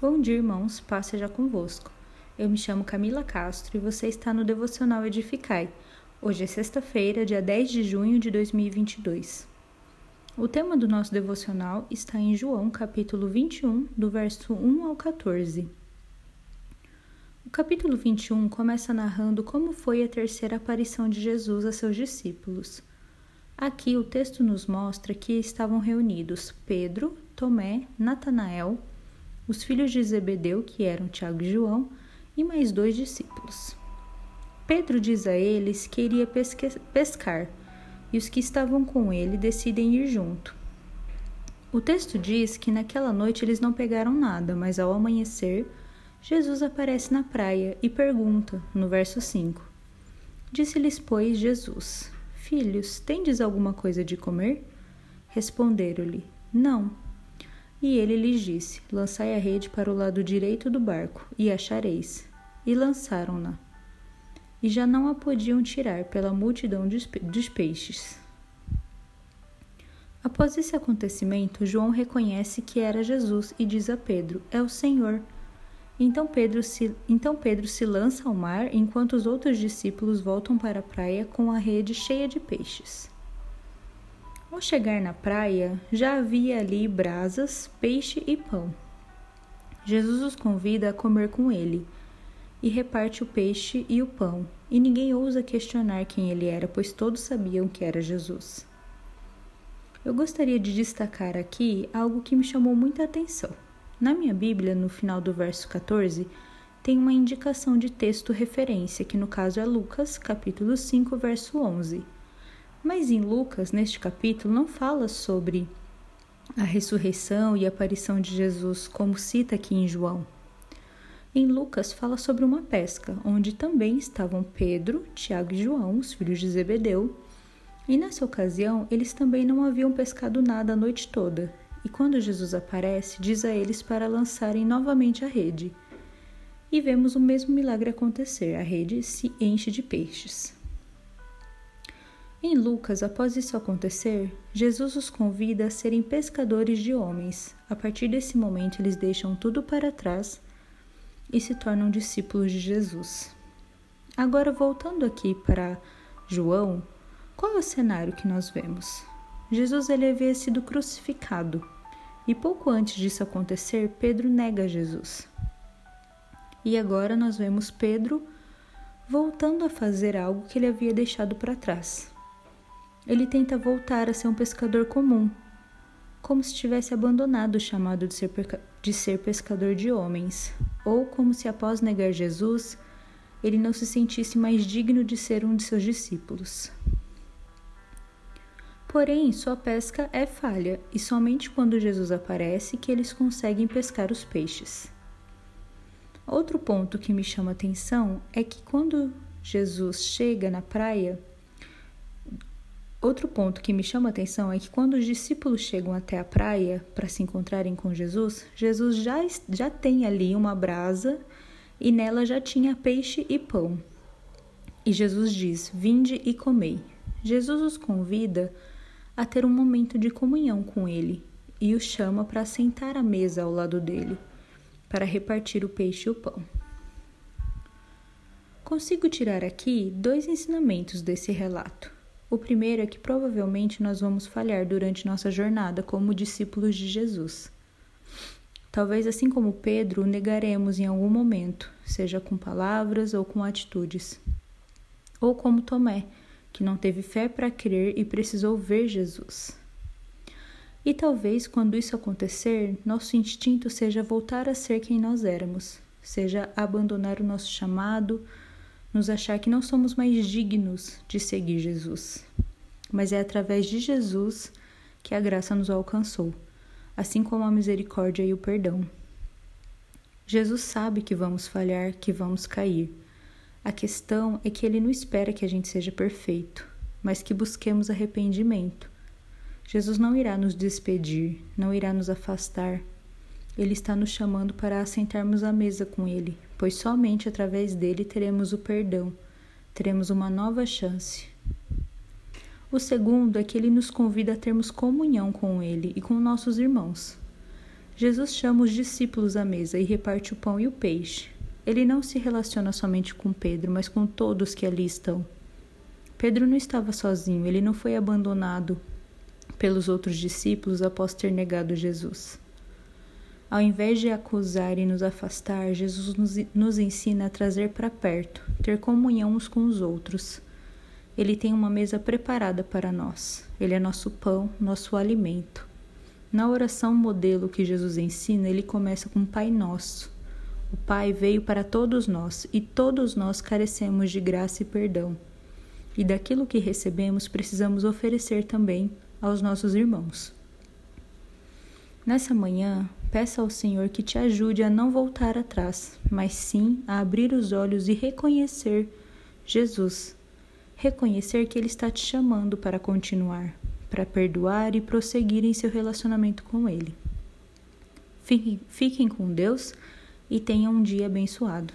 Bom dia, irmãos, paz seja convosco. Eu me chamo Camila Castro e você está no Devocional Edificai. Hoje é sexta-feira, dia 10 de junho de 2022. O tema do nosso devocional está em João, capítulo 21, do verso 1 ao 14. O capítulo 21 começa narrando como foi a terceira aparição de Jesus a seus discípulos. Aqui o texto nos mostra que estavam reunidos Pedro, Tomé, Natanael, os filhos de Zebedeu, que eram Tiago e João, e mais dois discípulos. Pedro diz a eles que iria pescar, e os que estavam com ele decidem ir junto. O texto diz que naquela noite eles não pegaram nada, mas ao amanhecer, Jesus aparece na praia e pergunta, no verso 5: Disse-lhes, pois, Jesus: Filhos, tendes alguma coisa de comer? Responderam-lhe: Não. E ele lhes disse: Lançai a rede para o lado direito do barco, e achareis. E lançaram-na. E já não a podiam tirar pela multidão dos peixes. Após esse acontecimento, João reconhece que era Jesus e diz a Pedro: É o Senhor. Então Pedro, se, então Pedro se lança ao mar enquanto os outros discípulos voltam para a praia com a rede cheia de peixes. Ao chegar na praia, já havia ali brasas, peixe e pão. Jesus os convida a comer com ele e reparte o peixe e o pão, e ninguém ousa questionar quem ele era, pois todos sabiam que era Jesus. Eu gostaria de destacar aqui algo que me chamou muita atenção. Na minha Bíblia, no final do verso 14, tem uma indicação de texto referência, que no caso é Lucas, capítulo 5, verso 11 mas em Lucas, neste capítulo, não fala sobre a ressurreição e a aparição de Jesus, como cita aqui em João. Em Lucas, fala sobre uma pesca, onde também estavam Pedro, Tiago e João, os filhos de Zebedeu, e nessa ocasião eles também não haviam pescado nada a noite toda. E quando Jesus aparece, diz a eles para lançarem novamente a rede. E vemos o mesmo milagre acontecer: a rede se enche de peixes. Em Lucas, após isso acontecer, Jesus os convida a serem pescadores de homens. A partir desse momento, eles deixam tudo para trás e se tornam discípulos de Jesus. Agora, voltando aqui para João, qual é o cenário que nós vemos? Jesus ele havia sido crucificado e pouco antes disso acontecer, Pedro nega Jesus. E agora nós vemos Pedro voltando a fazer algo que ele havia deixado para trás ele tenta voltar a ser um pescador comum, como se tivesse abandonado o chamado de ser, de ser pescador de homens, ou como se após negar Jesus, ele não se sentisse mais digno de ser um de seus discípulos. Porém, sua pesca é falha, e somente quando Jesus aparece que eles conseguem pescar os peixes. Outro ponto que me chama atenção é que quando Jesus chega na praia, Outro ponto que me chama a atenção é que quando os discípulos chegam até a praia para se encontrarem com Jesus, Jesus já, já tem ali uma brasa e nela já tinha peixe e pão. E Jesus diz: Vinde e comei. Jesus os convida a ter um momento de comunhão com ele e os chama para sentar à mesa ao lado dele, para repartir o peixe e o pão. Consigo tirar aqui dois ensinamentos desse relato. O primeiro é que provavelmente nós vamos falhar durante nossa jornada como discípulos de Jesus. Talvez assim como Pedro, negaremos em algum momento, seja com palavras ou com atitudes. Ou como Tomé, que não teve fé para crer e precisou ver Jesus. E talvez quando isso acontecer, nosso instinto seja voltar a ser quem nós éramos, seja abandonar o nosso chamado, nos achar que não somos mais dignos de seguir Jesus. Mas é através de Jesus que a graça nos alcançou, assim como a misericórdia e o perdão. Jesus sabe que vamos falhar, que vamos cair. A questão é que ele não espera que a gente seja perfeito, mas que busquemos arrependimento. Jesus não irá nos despedir, não irá nos afastar. Ele está nos chamando para assentarmos à mesa com Ele, pois somente através dele teremos o perdão, teremos uma nova chance. O segundo é que ele nos convida a termos comunhão com ele e com nossos irmãos. Jesus chama os discípulos à mesa e reparte o pão e o peixe. Ele não se relaciona somente com Pedro, mas com todos que ali estão. Pedro não estava sozinho, ele não foi abandonado pelos outros discípulos após ter negado Jesus. Ao invés de acusar e nos afastar, Jesus nos, ensina a trazer para perto, ter comunhão uns com os outros. Ele tem uma mesa preparada para nós. Ele é nosso pão, nosso alimento. Na oração modelo que Jesus ensina, ele começa com Pai Nosso. O Pai veio para todos nós e todos nós carecemos de graça e perdão. E daquilo que recebemos precisamos oferecer também aos nossos irmãos. Nessa manhã, peça ao Senhor que te ajude a não voltar atrás, mas sim a abrir os olhos e reconhecer Jesus reconhecer que Ele está te chamando para continuar, para perdoar e prosseguir em seu relacionamento com Ele. Fiquem, fiquem com Deus e tenham um dia abençoado.